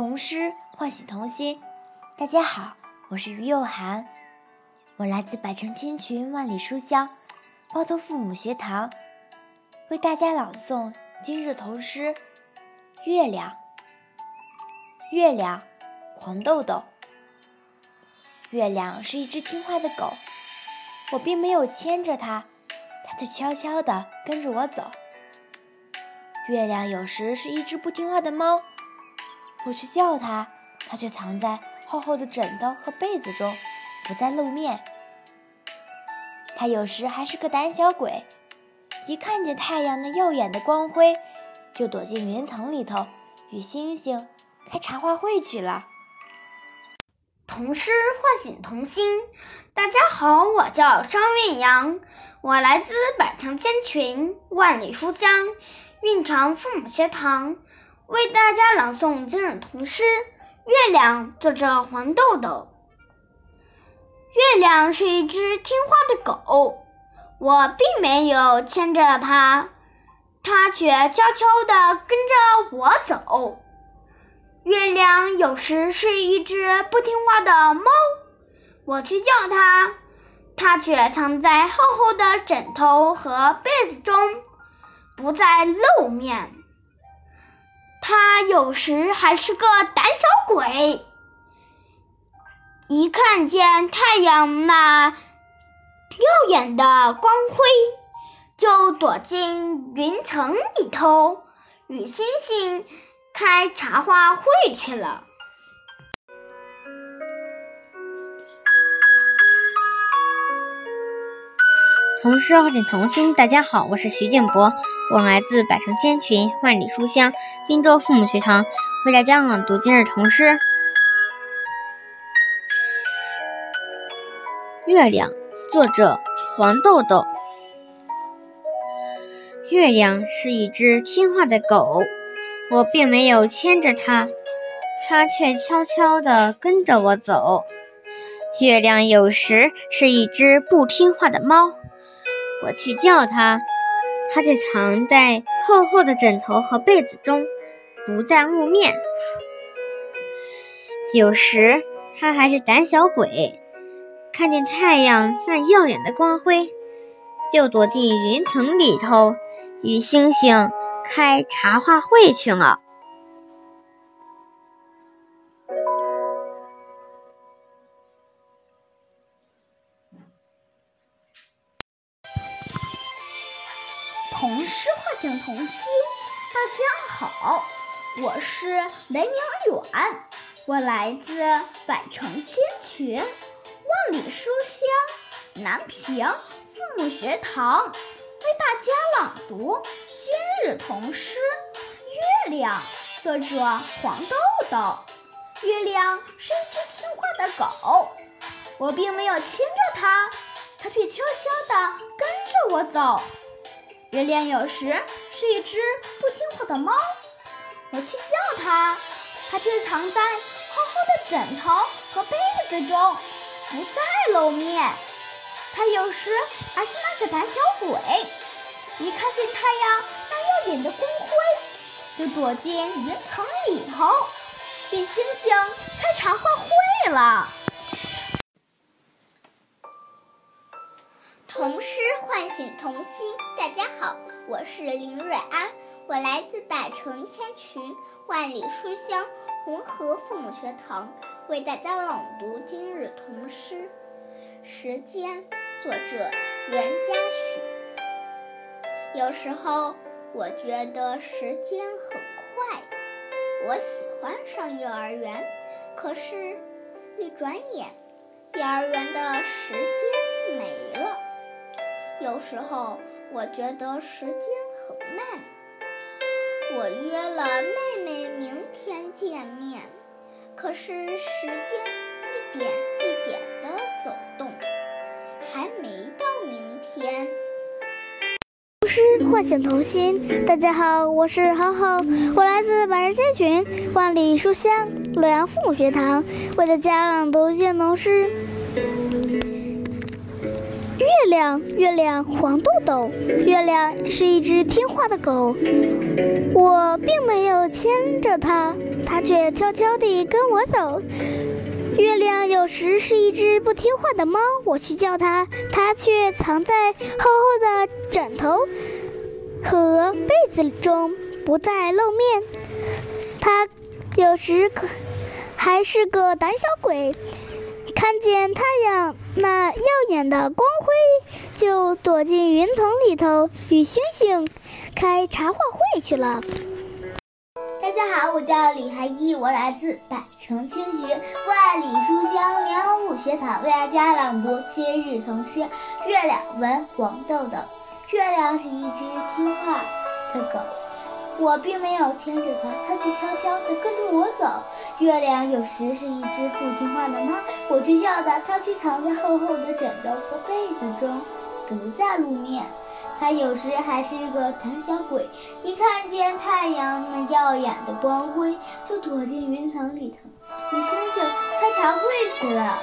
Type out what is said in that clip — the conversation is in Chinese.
童诗唤醒童心。大家好，我是于幼涵，我来自百城千群万里书香包头父母学堂，为大家朗诵今日童诗《月亮》。月亮，黄豆豆。月亮是一只听话的狗，我并没有牵着它，它就悄悄地跟着我走。月亮有时是一只不听话的猫，我去叫它，它却藏在厚厚的枕头和被子中，不再露面。它有时还是个胆小鬼，一看见太阳那耀眼的光辉，就躲进云层里头，与星星开茶话会去了。童诗唤醒童心。大家好，我叫张韵阳，我来自百城千群，万里书香蕴长父母学堂，为大家朗诵今日童诗《月亮》，作者黄豆豆。月亮是一只听话的狗，我并没有牵着它，它却悄悄地跟着我走。月亮有时是一只不听话的猫，我去叫它，它却藏在厚厚的枕头和被子中，不再露面。他有时还是个胆小鬼，一看见太阳那耀眼的光辉，就躲进云层里头，与星星。开茶话会去了。童诗唤醒童心，大家好，我是徐建博，我来自百城千群万里书香滨州父母学堂，为大家朗读今日童诗《月亮》，作者黄豆豆。月亮是一只听话的狗。我并没有牵着它，它却悄悄地跟着我走。月亮有时是一只不听话的猫，我去叫它，它却藏在厚厚的枕头和被子中，不再露面。有时它还是胆小鬼，看见太阳那耀眼的光辉，就躲进云层里头，与星星。开茶话会去了。童诗唤醒童心，大家好，我是雷明远，我来自百城千群，万里书香南平父母学堂，为大家朗读。今日童诗《月亮》，作者黄豆豆。月亮是一只听话的狗，我并没有牵着它，它却悄悄地跟着我走。月亮有时是一只不听话的猫，我去叫它，它却藏在厚厚的枕头和被子中，不再露面。它有时还是那个胆小鬼。一看见太阳那耀眼的光辉，就躲进云层里头，与星星开茶话会了。童诗唤醒童心，大家好，我是林瑞安，我来自百城千群，万里书香红河父母学堂，为大家朗读今日童诗《时间》，作者袁家许。有时候我觉得时间很快，我喜欢上幼儿园，可是，一转眼，幼儿园的时间。时候我觉得时间很慢，我约了妹妹明天见面，可是时间一点一点的走动，还没到明天。诗唤醒童心，大家好，我是好好，我来自百日千群，万里书香洛阳父母学堂，为大家朗读《念童诗》。月亮，月亮黄豆豆。月亮是一只听话的狗，我并没有牵着它，它却悄悄地跟我走。月亮有时是一只不听话的猫，我去叫它，它却藏在厚厚的枕头和被子中，不再露面。它有时可还是个胆小鬼。看见太阳那耀眼的光辉，就躲进云层里头与星星开茶话会去了。大家好，我叫李海一，我来自百城青学万里书香苗五学堂，为大家朗读今日童诗《月亮》文黄豆豆。月亮是一只听话的狗。我并没有牵着它，它却悄悄地跟着我走。月亮有时是一只不听话的猫，我去叫它，它却藏在厚厚的枕头和被子中，不再露面。它有时还是一个胆小鬼，一看见太阳那耀眼的光辉，就躲进云层里头，与星星开茶会去了。